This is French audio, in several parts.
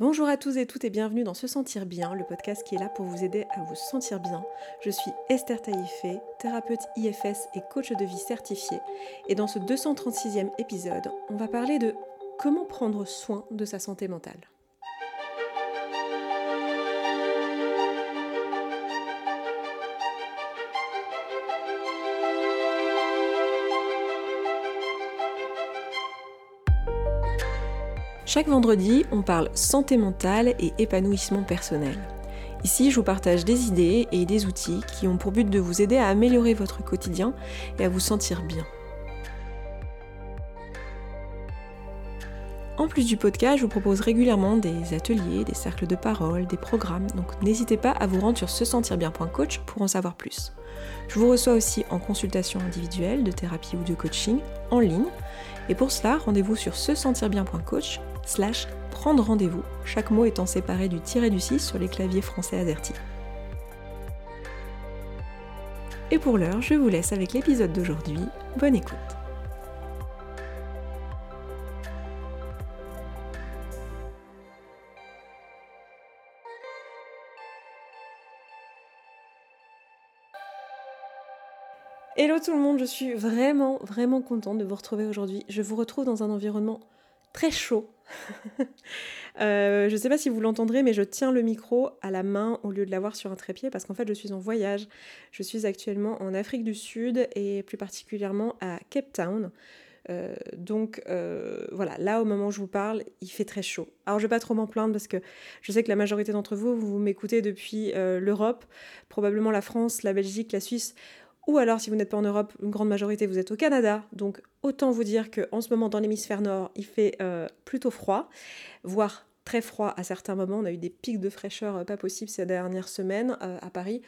Bonjour à tous et toutes et bienvenue dans Se Sentir Bien, le podcast qui est là pour vous aider à vous sentir bien. Je suis Esther Taïfé, thérapeute IFS et coach de vie certifié. Et dans ce 236e épisode, on va parler de comment prendre soin de sa santé mentale. Chaque vendredi, on parle santé mentale et épanouissement personnel. Ici, je vous partage des idées et des outils qui ont pour but de vous aider à améliorer votre quotidien et à vous sentir bien. En plus du podcast, je vous propose régulièrement des ateliers, des cercles de parole, des programmes, donc n'hésitez pas à vous rendre sur se sentir bien.coach pour en savoir plus. Je vous reçois aussi en consultation individuelle, de thérapie ou de coaching en ligne. Et pour cela, rendez-vous sur se sentir bien.coach slash prendre rendez-vous, chaque mot étant séparé du tiré du 6 sur les claviers français AZERTY. Et pour l'heure, je vous laisse avec l'épisode d'aujourd'hui. Bonne écoute. Hello tout le monde, je suis vraiment vraiment contente de vous retrouver aujourd'hui. Je vous retrouve dans un environnement très chaud. Euh, je ne sais pas si vous l'entendrez, mais je tiens le micro à la main au lieu de l'avoir sur un trépied parce qu'en fait je suis en voyage. Je suis actuellement en Afrique du Sud et plus particulièrement à Cape Town. Euh, donc euh, voilà, là au moment où je vous parle, il fait très chaud. Alors je vais pas trop m'en plaindre parce que je sais que la majorité d'entre vous, vous m'écoutez depuis l'Europe, probablement la France, la Belgique, la Suisse. Ou alors, si vous n'êtes pas en Europe, une grande majorité, vous êtes au Canada. Donc, autant vous dire qu'en ce moment, dans l'hémisphère nord, il fait euh, plutôt froid, voire très froid à certains moments. On a eu des pics de fraîcheur euh, pas possibles ces dernières semaines euh, à Paris.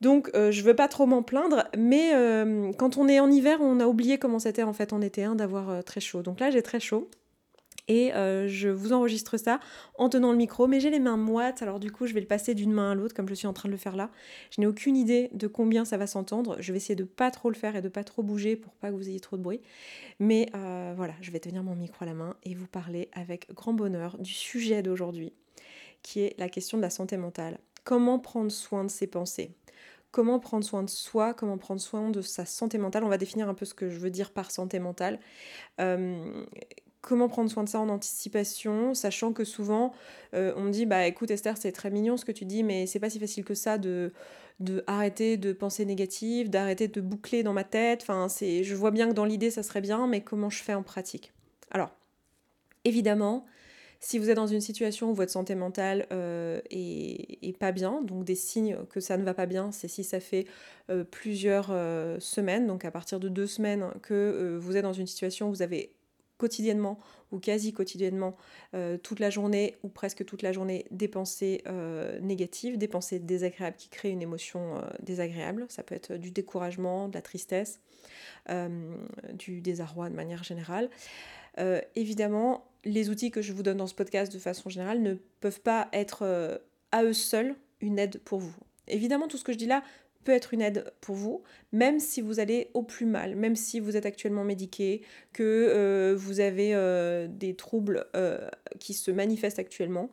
Donc, je ne veux pas trop m'en plaindre, mais quand on est en hiver, on a oublié comment c'était en fait en été, hein, d'avoir très chaud. Donc là, j'ai très chaud. Et euh, je vous enregistre ça en tenant le micro, mais j'ai les mains moites, alors du coup je vais le passer d'une main à l'autre comme je suis en train de le faire là. Je n'ai aucune idée de combien ça va s'entendre. Je vais essayer de pas trop le faire et de pas trop bouger pour pas que vous ayez trop de bruit. Mais euh, voilà, je vais tenir mon micro à la main et vous parler avec grand bonheur du sujet d'aujourd'hui, qui est la question de la santé mentale. Comment prendre soin de ses pensées? Comment prendre soin de soi, comment prendre soin de sa santé mentale? On va définir un peu ce que je veux dire par santé mentale. Euh, comment prendre soin de ça en anticipation, sachant que souvent euh, on dit bah écoute Esther c'est très mignon ce que tu dis mais c'est pas si facile que ça de, de arrêter de penser négative, d'arrêter de boucler dans ma tête. Enfin c'est je vois bien que dans l'idée ça serait bien mais comment je fais en pratique? Alors évidemment si vous êtes dans une situation où votre santé mentale euh, est, pas bien, donc des signes que ça ne va pas bien, c'est si ça fait euh, plusieurs semaines, donc à partir de deux semaines que vous êtes dans une situation où vous avez quotidiennement ou quasi quotidiennement euh, toute la journée ou presque toute la journée des pensées euh, négatives, des pensées désagréables qui créent une émotion euh, désagréable. Ça peut être du découragement, de la tristesse, du désarroi de manière générale. évidemment, les outils que je vous donne dans ce podcast de façon générale ne peuvent pas être à eux seuls une aide pour vous. Évidemment, tout ce que je dis là peut être une aide pour vous, même si vous allez au plus mal, même si vous êtes actuellement médiqué, que euh, vous avez euh, des troubles euh, qui se manifestent actuellement.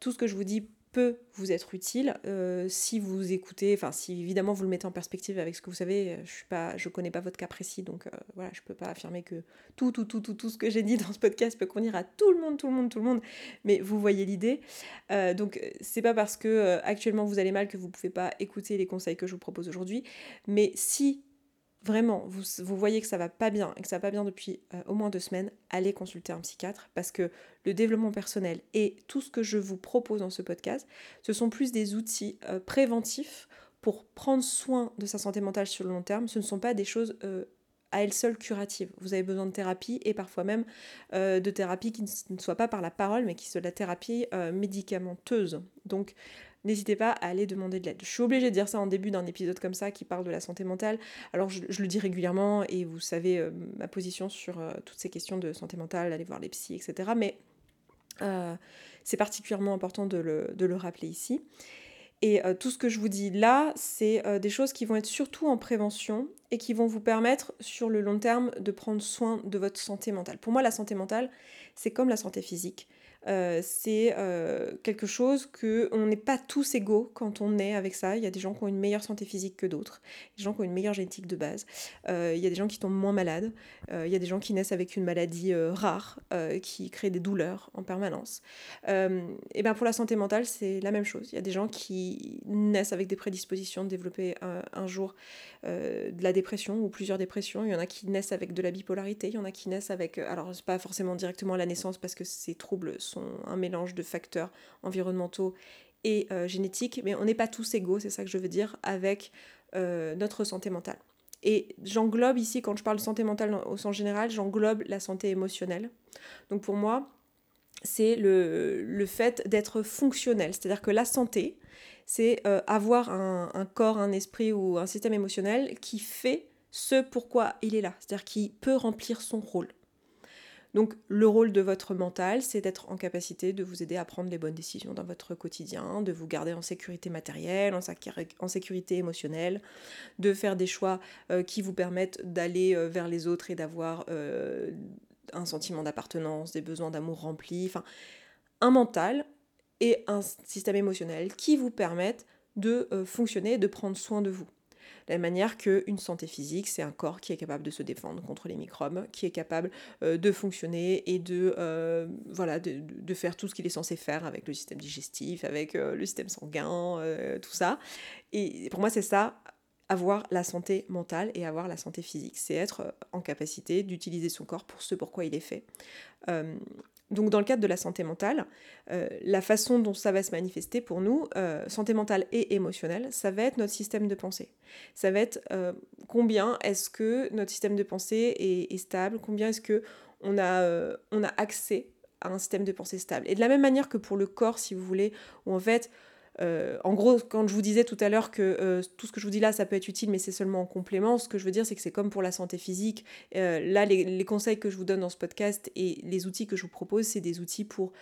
Tout ce que je vous dis peut vous être utile euh, si vous écoutez, enfin si évidemment vous le mettez en perspective avec ce que vous savez, je suis pas, je connais pas votre cas précis, donc euh, voilà, je peux pas affirmer que tout, tout, tout, tout, tout ce que j'ai dit dans ce podcast peut convenir à tout le monde, tout le monde, tout le monde, mais vous voyez l'idée. Euh, donc c'est pas parce que actuellement vous allez mal que vous pouvez pas écouter les conseils que je vous propose aujourd'hui, mais si vraiment, vous, voyez que ça va pas bien et que ça va pas bien depuis euh, au moins deux semaines, allez consulter un psychiatre parce que le développement personnel et tout ce que je vous propose dans ce podcast, ce sont plus des outils euh, préventifs pour prendre soin de sa santé mentale sur le long terme. Ce ne sont pas des choses euh, à elles seules curatives. Vous avez besoin de thérapie et parfois même de thérapie qui ne soit pas par la parole mais qui soit de la thérapie médicamenteuse. Donc n'hésitez pas à aller demander de l'aide. Je suis obligée de dire ça en début d'un épisode comme ça qui parle de la santé mentale. Alors je, le dis régulièrement et vous savez euh, ma position sur euh, toutes ces questions de santé mentale, aller voir les psys, etc. Mais euh, c'est particulièrement important de le, rappeler ici. Et tout ce que je vous dis là, c'est des choses qui vont être surtout en prévention et qui vont vous permettre sur le long terme de prendre soin de votre santé mentale. Pour moi, la santé mentale, c'est comme la santé physique. Euh, c'est euh, quelque chose que on n'est pas tous égaux quand on est avec ça. Il y a des gens qui ont une meilleure santé physique que d'autres, des gens qui ont une meilleure génétique de base. Euh, il y a des gens qui tombent moins malades. il y a des gens qui naissent avec une maladie rare qui crée des douleurs en permanence. et ben pour la santé mentale, c'est la même chose. Il y a des gens qui naissent avec des prédispositions de développer un, jour de la dépression ou plusieurs dépressions. Il y en a qui naissent avec de la bipolarité. Il y en a qui naissent avec, alors c'est pas forcément directement à la naissance parce que ces troubles sont un mélange de facteurs environnementaux et euh, génétiques, mais on n'est pas tous égaux, c'est ça que je veux dire, avec euh, notre santé mentale. Et j'englobe ici, quand je parle santé mentale au sens général, j'englobe la santé émotionnelle. Donc pour moi, c'est le, le, fait d'être fonctionnel, c'est-à-dire que la santé, c'est euh, avoir un, corps, un esprit ou un système émotionnel qui fait ce pourquoi il est là, c'est-à-dire qui peut remplir son rôle. Donc le rôle de votre mental, c'est d'être en capacité de vous aider à prendre les bonnes décisions dans votre quotidien, de vous garder en sécurité matérielle, en, sécurité émotionnelle, de faire des choix euh, qui vous permettent d'aller euh, vers les autres et d'avoir euh, un sentiment d'appartenance, des besoins d'amour remplis, enfin un mental et un système émotionnel qui vous permettent de fonctionner et de prendre soin de vous. La manière qu'une santé physique, c'est un corps qui est capable de se défendre contre les microbes, qui est capable euh, de fonctionner et de, euh, voilà, de, faire tout ce qu'il est censé faire avec le système digestif, avec euh, le système sanguin, tout ça. Et pour moi, c'est ça, avoir la santé mentale et avoir la santé physique. C'est être en capacité d'utiliser son corps pour ce pourquoi il est fait. Donc dans le cadre de la santé mentale, euh, la façon dont ça va se manifester pour nous, euh, santé mentale et émotionnelle, ça va être notre système de pensée. Ça va être euh, combien est-ce que notre système de pensée est, stable, combien est-ce que on a, a accès à un système de pensée stable. Et de la même manière que pour le corps, si vous voulez, où en fait euh, en gros, quand je vous disais tout à l'heure que euh, tout ce que je vous dis là, ça peut être utile, mais c'est seulement en complément, ce que je veux dire, c'est que c'est comme pour la santé physique. Euh, là, les, conseils que je vous donne dans ce podcast et les outils que je vous propose, c'est des outils pour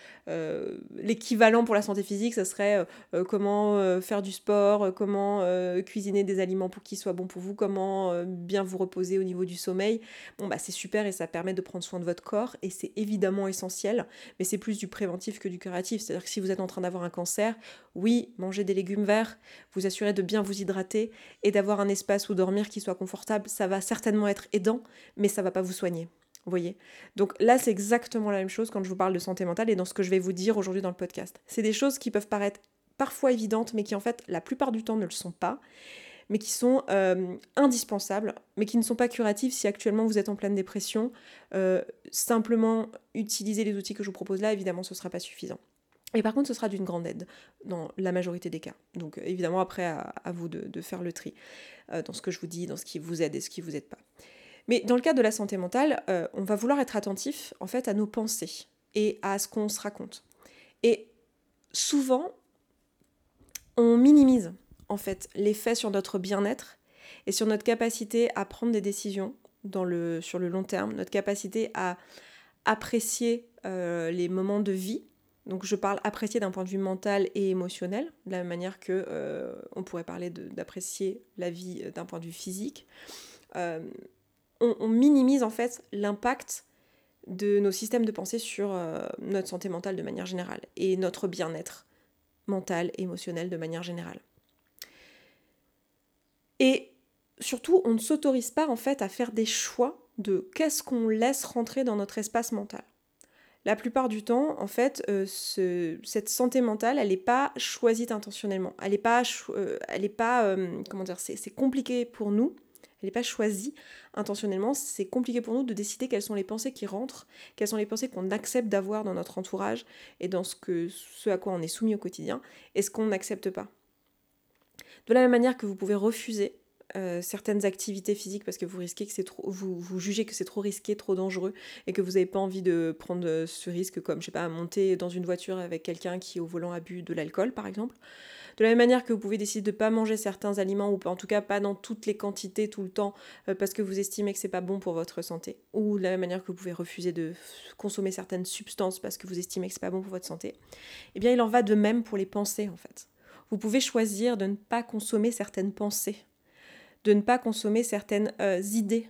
l'équivalent pour la santé physique, ça serait comment faire du sport, comment cuisiner des aliments pour qu'ils soient bons pour vous, comment bien vous reposer au niveau du sommeil. Bon, bah c'est super et ça permet de prendre soin de votre corps et c'est évidemment essentiel, mais c'est plus du préventif que du curatif. C'est-à-dire que si vous êtes en train d'avoir un cancer, oui, manger des légumes verts, vous assurer de bien vous hydrater et d'avoir un espace où dormir qui soit confortable, ça va certainement être aidant, mais ça va pas vous soigner. Vous voyez Donc là, c'est exactement la même chose quand je vous parle de santé mentale et dans ce que je vais vous dire aujourd'hui dans le podcast. C'est des choses qui peuvent paraître parfois évidentes, mais qui en fait, la plupart du temps, ne le sont pas mais qui sont euh, indispensables, mais qui ne sont pas curatives si actuellement vous êtes en pleine dépression. Euh, simplement utiliser les outils que je vous propose là, évidemment, ce ne sera pas suffisant. Et par contre, ce sera d'une grande aide dans la majorité des cas. Donc évidemment, après, à, vous de, faire le tri euh, dans ce que je vous dis, dans ce qui vous aide et ce qui vous aide pas. Mais dans le cas de la santé mentale, euh, on va vouloir être attentif en fait à nos pensées et à ce qu'on se raconte. Et souvent, on minimise en fait l'effet sur notre bien-être et sur notre capacité à prendre des décisions sur le long terme, notre capacité à apprécier euh, les moments de vie donc je parle apprécier d'un point de vue mental et émotionnel, de la même manière que euh, on pourrait parler d'apprécier la vie euh, d'un point de vue physique. Euh, on, minimise en fait l'impact de nos systèmes de pensée sur notre santé mentale de manière générale et notre bien-être mental et émotionnel de manière générale. Et surtout, on ne s'autorise pas en fait à faire des choix de qu'est-ce qu'on laisse rentrer dans notre espace mental la plupart du temps, en fait, euh, cette santé mentale, elle n'est pas choisie intentionnellement. Elle n'est pas, euh, est pas euh, comment dire, c'est compliqué pour nous. Elle n'est pas choisie intentionnellement. C'est compliqué pour nous de décider quelles sont les pensées qui rentrent, quelles sont les pensées qu'on accepte d'avoir dans notre entourage et dans ce à quoi on est soumis au quotidien et ce qu'on n'accepte pas. De la même manière que vous pouvez refuser euh, certaines activités physiques parce que vous risquez que c'est trop, vous, jugez que c'est trop risqué, trop dangereux et que vous n'avez pas envie de prendre euh, ce risque comme, je sais pas, monter dans une voiture avec quelqu'un qui au volant a bu de l'alcool par exemple. De la même manière que vous pouvez décider de ne pas manger certains aliments ou en tout cas pas dans toutes les quantités tout le temps euh, parce que vous estimez que c'est pas bon pour votre santé. Ou de la même manière que vous pouvez refuser de consommer certaines substances parce que vous estimez que c'est pas bon pour votre santé. Eh bien il en va de même pour les pensées en fait. Vous pouvez choisir de ne pas consommer certaines pensées de ne pas consommer certaines euh, idées,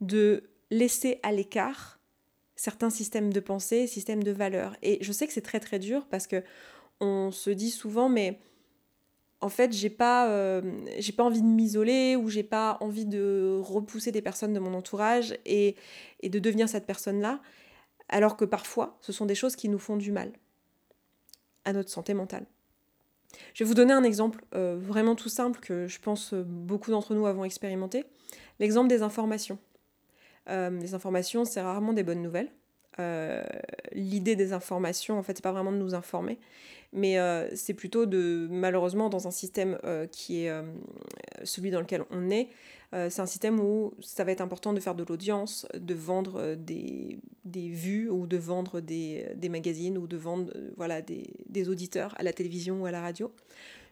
de laisser à l'écart certains systèmes de pensée, systèmes de valeurs. Et je sais que c'est très très dur parce que on se dit souvent, mais en fait, j'ai pas, euh, pas envie de m'isoler ou j'ai pas envie de repousser des personnes de mon entourage et, et de devenir cette personne-là, alors que parfois, ce sont des choses qui nous font du mal à notre santé mentale. Je vais vous donner un exemple euh, vraiment tout simple que je pense beaucoup d'entre nous avons expérimenté. L'exemple des informations. Euh, les informations, c'est rarement des bonnes nouvelles. Euh, l'idée des informations, en fait, c'est pas vraiment de nous informer, mais c'est plutôt de, malheureusement, dans un système qui est celui dans lequel on est, euh, c'est un système où ça va être important de faire de l'audience, de vendre euh, des, des, vues ou de vendre des, des magazines ou de vendre euh, voilà, des, des auditeurs à la télévision ou à la radio.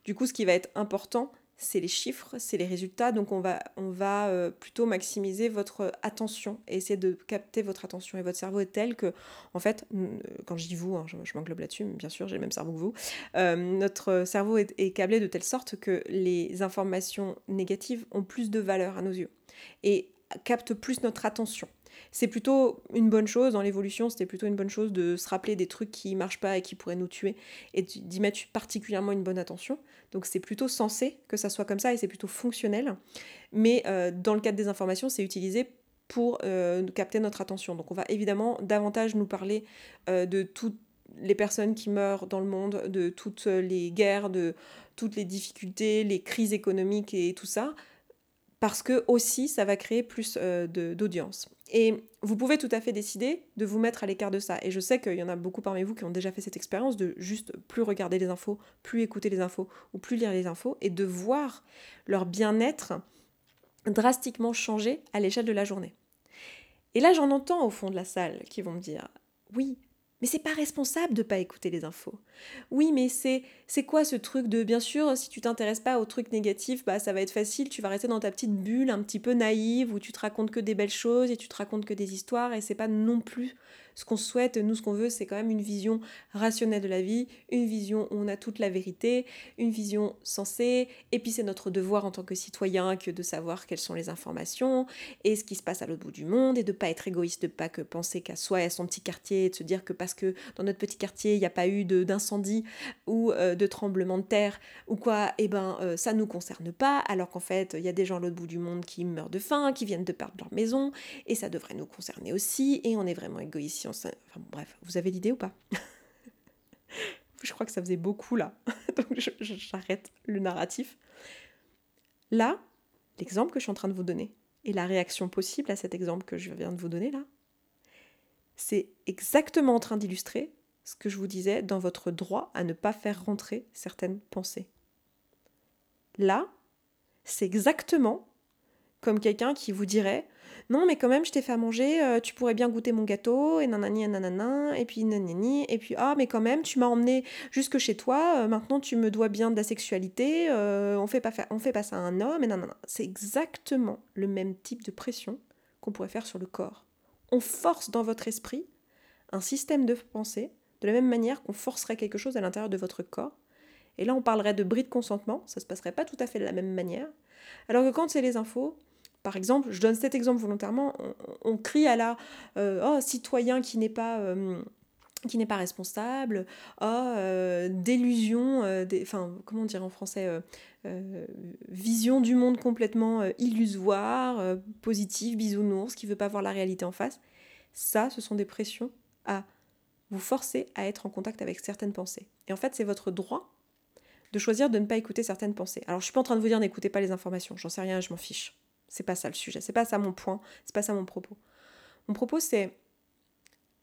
Du coup, ce qui va être important, c'est les chiffres, c'est les résultats. Donc on va, on va euh, plutôt maximiser votre attention et essayer de capter votre attention. Et votre cerveau est tel que, en fait, quand je dis vous, hein, je, m'englobe là-dessus, bien sûr, j'ai le même cerveau que vous, euh, notre cerveau est, est, câblé de telle sorte que les informations négatives ont plus de valeur à nos yeux et captent plus notre attention c'est plutôt une bonne chose dans l'évolution, c'était plutôt une bonne chose de se rappeler des trucs qui marchent pas et qui pourraient nous tuer et d'y mettre particulièrement une bonne attention. Donc c'est plutôt censé que ça soit comme ça et c'est plutôt fonctionnel. Mais euh, dans le cadre des informations, c'est utilisé pour euh, capter notre attention. Donc on va évidemment davantage nous parler euh, de toutes les personnes qui meurent dans le monde, de toutes les guerres, de toutes les difficultés, les crises économiques et tout ça, parce que aussi ça va créer plus d'audience. Et vous pouvez tout à fait décider de vous mettre à l'écart de ça. Et je sais qu'il y en a beaucoup parmi vous qui ont déjà fait cette expérience de juste plus regarder les infos, plus écouter les infos ou plus lire les infos et de voir leur bien-être drastiquement changer à l'échelle de la journée. Et là, j'en entends au fond de la salle qui vont me dire Oui, mais c'est pas responsable de pas écouter les infos. Oui, mais c'est c'est quoi ce truc de bien sûr si tu t'intéresses pas aux trucs négatifs, bah ça va être facile, tu vas rester dans ta petite bulle un petit peu naïve où tu te racontes que des belles choses et tu te racontes que des histoires et c'est pas non plus ce qu'on souhaite, nous ce qu'on veut, c'est quand même une vision rationnelle de la vie, une vision où on a toute la vérité, une vision sensée, et puis c'est notre devoir en tant que citoyen que de savoir quelles sont les informations et ce qui se passe à l'autre bout du monde, et de pas être égoïste, de pas que penser qu'à soi et à son petit quartier, et de se dire que parce que dans notre petit quartier il n'y a pas eu d'incendie ou euh, de tremblement de terre ou quoi, et eh ben euh, ça nous concerne pas, alors qu'en fait il y a des gens à l'autre bout du monde qui meurent de faim, qui viennent de perdre leur maison, et ça devrait nous concerner aussi, et on est vraiment égoïste Bref, vous avez l'idée ou pas? Je crois que ça faisait beaucoup là. Donc j'arrête le narratif. Là, l'exemple que je suis en train de vous donner et la réaction possible à cet exemple que je viens de vous donner là, c'est exactement en train d'illustrer ce que je vous disais dans votre droit à ne pas faire rentrer certaines pensées. Là, c'est exactement comme quelqu'un qui vous dirait non, mais quand même, je t'ai fait à manger, euh, tu pourrais bien goûter mon gâteau, et nanani, et nanana, et puis nanani, et puis ah, mais quand même, tu m'as emmené jusque chez toi, euh, maintenant tu me dois bien de la sexualité, euh, on fait pas on fait pas ça à un homme, et nanana. C'est exactement le même type de pression qu'on pourrait faire sur le corps. On force dans votre esprit un système de pensée de la même manière qu'on forcerait quelque chose à l'intérieur de votre corps. Et là, on parlerait de bris de consentement, ça se passerait pas tout à fait de la même manière. Alors que quand c'est les infos, par exemple, je donne cet exemple volontairement, on, crie à la euh, oh, citoyen qui n'est pas, euh, qui n'est pas responsable, oh, euh, délusion, enfin, comment dire en français, vision du monde complètement illusoire, positive, bisounours, qui veut pas voir la réalité en face. Ça, ce sont des pressions à vous forcer à être en contact avec certaines pensées. Et en fait, c'est votre droit de choisir de ne pas écouter certaines pensées. Alors, je suis pas en train de vous dire n'écoutez pas les informations, j'en sais rien, je m'en fiche. C'est pas ça le sujet, c'est pas ça mon point, c'est pas ça mon propos. Mon propos c'est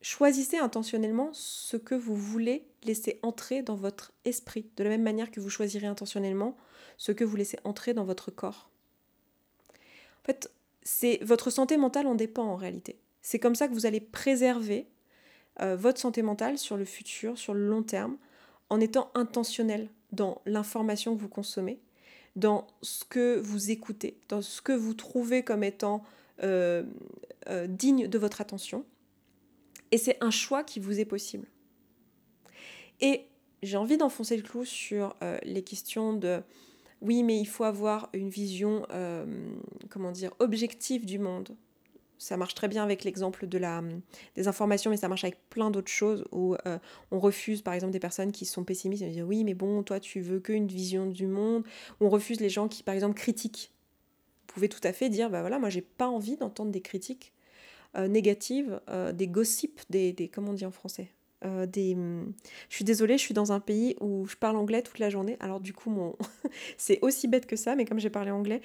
choisissez intentionnellement ce que vous voulez laisser entrer dans votre esprit, de la même manière que vous choisirez intentionnellement ce que vous laissez entrer dans votre corps. En fait, c'est votre santé mentale en dépend en réalité. C'est comme ça que vous allez préserver euh, votre santé mentale sur le futur, sur le long terme, en étant intentionnel dans l'information que vous consommez, dans ce que vous écoutez, dans ce que vous trouvez comme étant euh, euh, digne de votre attention. Et c'est un choix qui vous est possible. Et j'ai envie d'enfoncer le clou sur euh, les questions de oui, mais il faut avoir une vision, comment dire, objective du monde. Ça marche très bien avec l'exemple de la, des informations, mais ça marche avec plein d'autres choses où euh, on refuse par exemple des personnes qui sont pessimistes et disent oui mais bon toi tu veux qu'une vision du monde. On refuse les gens qui par exemple critiquent. Vous pouvez tout à fait dire bah voilà moi j'ai pas envie d'entendre des critiques euh, négatives, euh, des gossips, des, des comment on dit en français? Euh, des... Hum, je suis désolée, je suis dans un pays où je parle anglais toute la journée. Alors du coup, mon... c'est aussi bête que ça, mais comme j'ai parlé anglais,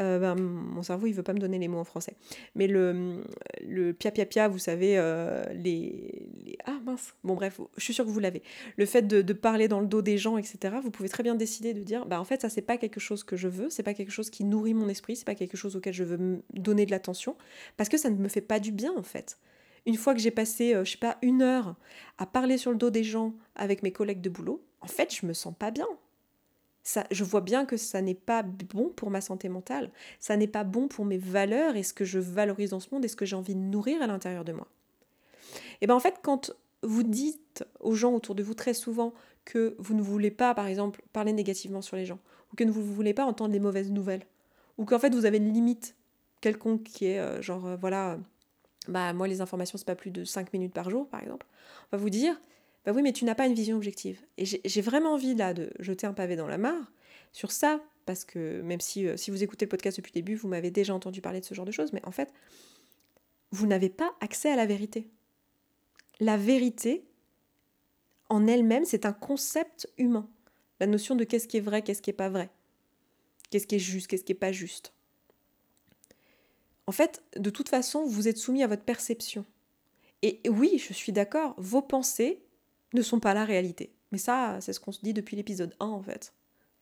euh, ben, mon cerveau, il veut pas me donner les mots en français. Mais le, hum, le pia pia pia, vous savez, euh, les... Ah mince Bon bref, je suis sûre que vous l'avez. Le fait de, parler dans le dos des gens, etc., vous pouvez très bien décider de dire, bah en fait, ça, c'est pas quelque chose que je veux, c'est pas quelque chose qui nourrit mon esprit, c'est pas quelque chose auquel je veux donner de l'attention, parce que ça ne me fait pas du bien, en fait. Une fois que j'ai passé, euh, je sais pas, une heure à parler sur le dos des gens avec mes collègues de boulot, en fait, je me sens pas bien. Ça, je vois bien que ça n'est pas bon pour ma santé mentale, ça n'est pas bon pour mes valeurs et ce que je valorise dans ce monde et ce que j'ai envie de nourrir à l'intérieur de moi. Et bien en fait, quand vous dites aux gens autour de vous très souvent que vous ne voulez pas, par exemple, parler négativement sur les gens, ou que vous ne voulez pas entendre les mauvaises nouvelles, ou qu'en fait vous avez une limite quelconque qui est euh, genre, euh, voilà, bah moi les informations c'est pas plus de 5 minutes par jour par exemple, on va vous dire bah oui mais tu n'as pas une vision objective. Et j'ai vraiment envie là de jeter un pavé dans la mare sur ça, parce que même si, euh, si vous écoutez le podcast depuis le début, vous m'avez déjà entendu parler de ce genre de choses, mais en fait, vous n'avez pas accès à la vérité. La vérité, en elle-même, c'est un concept humain. La notion de qu'est-ce qui est vrai, qu'est-ce qui n'est pas vrai. Qu'est-ce qui est juste, qu'est-ce qui n'est pas juste. En fait, de toute façon, vous êtes soumis à votre perception. Et oui, je suis d'accord, vos pensées ne sont pas la réalité. Mais ça, c'est ce qu'on se dit depuis l'épisode 1 en fait.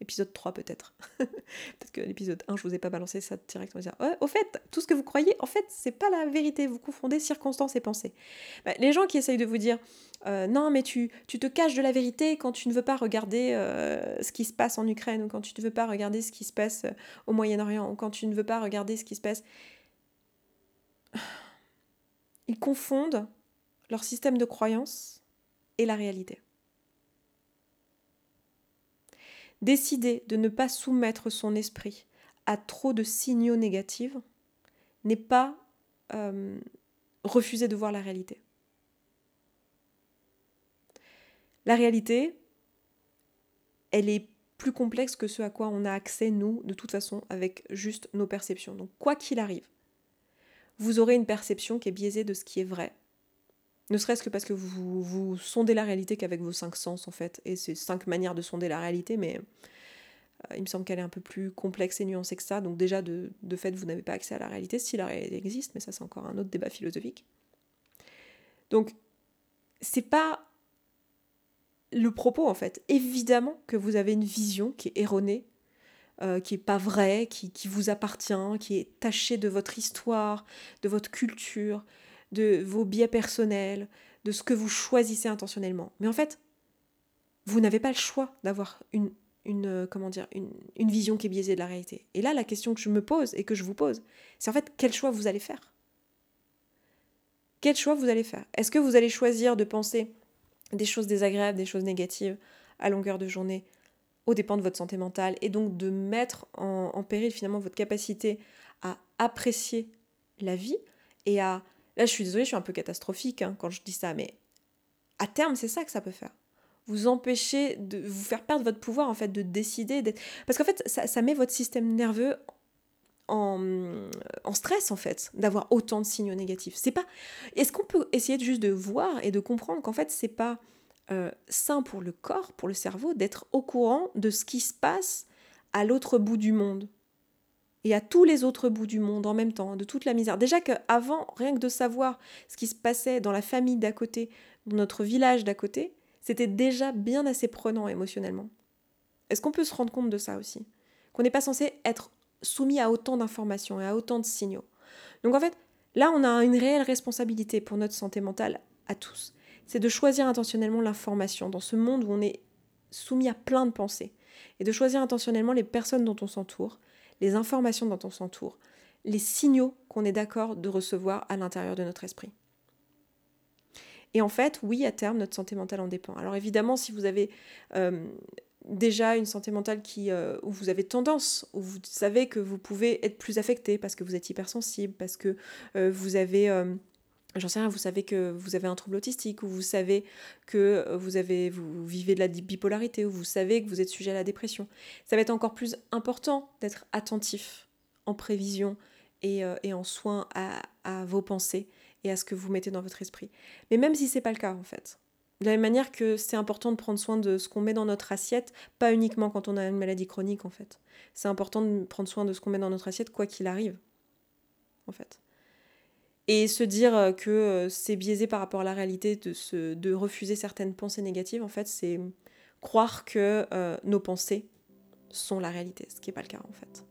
Épisode 3 peut-être. peut-être que l'épisode 1, je vous ai pas balancé ça direct. On va dire, ouais, au fait, tout ce que vous croyez, en fait, c'est pas la vérité. Vous confondez circonstances et pensées. Bah, les gens qui essayent de vous dire, euh, non, mais tu, tu te caches de la vérité quand tu ne veux pas regarder euh, ce qui se passe en Ukraine, ou quand tu ne veux pas regarder ce qui se passe euh, au Moyen-Orient, ou quand tu ne veux pas regarder ce qui se passe ils confondent leur système de croyance et la réalité. Décider de ne pas soumettre son esprit à trop de signaux négatifs n'est pas euh, refuser de voir la réalité. La réalité, elle est plus complexe que ce à quoi on a accès, nous, de toute façon, avec juste nos perceptions. Donc, quoi qu'il arrive, vous aurez une perception qui est biaisée de ce qui est vrai. Ne serait-ce que parce que vous, vous sondez la réalité qu'avec vos cinq sens, en fait. Et c'est cinq manières de sonder la réalité, mais euh, il me semble qu'elle est un peu plus complexe et nuancée que ça. Donc déjà, de, de fait, vous n'avez pas accès à la réalité, si la réalité existe, mais ça, c'est encore un autre débat philosophique. Donc, c'est pas le propos, en fait. Évidemment que vous avez une vision qui est erronée euh, qui n'est pas vrai, qui, qui, vous appartient, qui est taché de votre histoire, de votre culture, de vos biais personnels, de ce que vous choisissez intentionnellement. Mais en fait, vous n'avez pas le choix d'avoir une, une, euh, comment dire, une, une vision qui est biaisée de la réalité. Et là, la question que je me pose et que je vous pose, c'est en fait quel choix vous allez faire? Quel choix vous allez faire? Est-ce que vous allez choisir de penser des choses désagréables, des choses négatives à longueur de journée au dépend de votre santé mentale et donc de mettre en, péril finalement votre capacité à apprécier la vie et à... Là je suis désolée, je suis un peu catastrophique hein, quand je dis ça, mais à terme c'est ça que ça peut faire. Vous empêcher de vous faire perdre votre pouvoir en fait de décider d'être... Parce qu'en fait ça, ça, met votre système nerveux en, en stress en fait d'avoir autant de signaux négatifs. C'est pas... Est-ce qu'on peut essayer de juste de voir et de comprendre qu'en fait c'est pas euh, sain pour le corps, pour le cerveau, d'être au courant de ce qui se passe à l'autre bout du monde et à tous les autres bouts du monde en même temps, de toute la misère. Déjà qu'avant, rien que de savoir ce qui se passait dans la famille d'à côté, dans notre village d'à côté, c'était déjà bien assez prenant émotionnellement. Est-ce qu'on peut se rendre compte de ça aussi? Qu'on n'est pas censé être soumis à autant d'informations et à autant de signaux. Donc en fait, là, on a une réelle responsabilité pour notre santé mentale à tous c'est de choisir intentionnellement l'information dans ce monde où on est soumis à plein de pensées, et de choisir intentionnellement les personnes dont on s'entoure, les informations dont on s'entoure, les signaux qu'on est d'accord de recevoir à l'intérieur de notre esprit. Et en fait, oui, à terme, notre santé mentale en dépend. Alors évidemment, si vous avez euh, déjà une santé mentale qui, euh, où vous avez tendance, où vous savez que vous pouvez être plus affecté parce que vous êtes hypersensible, parce que euh, vous avez... Euh, j'en sais rien, vous savez que vous avez un trouble autistique, ou vous savez que vous, avez, vous vivez de la bipolarité, ou vous savez que vous êtes sujet à la dépression. Ça va être encore plus important d'être attentif en prévision et, et en soin à, à, vos pensées et à ce que vous mettez dans votre esprit. Mais même si c'est pas le cas en fait, de la même manière que c'est important de prendre soin de ce qu'on met dans notre assiette, pas uniquement quand on a une maladie chronique en fait. C'est important de prendre soin de ce qu'on met dans notre assiette quoi qu'il arrive. En fait. Et se dire euh, que euh, c'est biaisé par rapport à la réalité de, se, de refuser certaines pensées négatives, en fait, c'est croire que euh, nos pensées sont la réalité, ce qui n'est pas le cas en fait.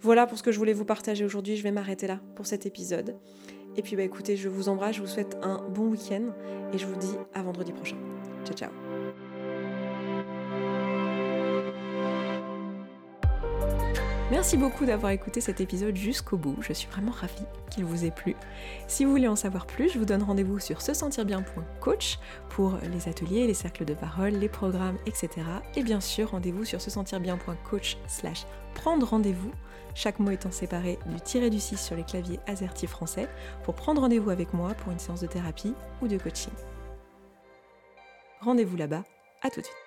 Voilà pour ce que je voulais vous partager aujourd'hui, je vais m'arrêter là pour cet épisode. Et puis bah écoutez, je vous embrasse, je vous souhaite un bon week-end et je vous dis à vendredi prochain. Ciao ciao Merci beaucoup d'avoir écouté cet épisode jusqu'au bout, je suis vraiment ravie qu'il vous ait plu. Si vous voulez en savoir plus, je vous donne rendez-vous sur se sentir bien.coach pour les ateliers, les cercles de parole, les programmes, etc. Et bien sûr, rendez-vous sur se sentir bien.coach slash prendre rendez-vous chaque mot étant séparé du tiré du 6 sur les claviers AZERTY français, pour prendre rendez-vous avec moi pour une séance de thérapie ou de coaching. Rendez-vous là-bas, à tout de suite.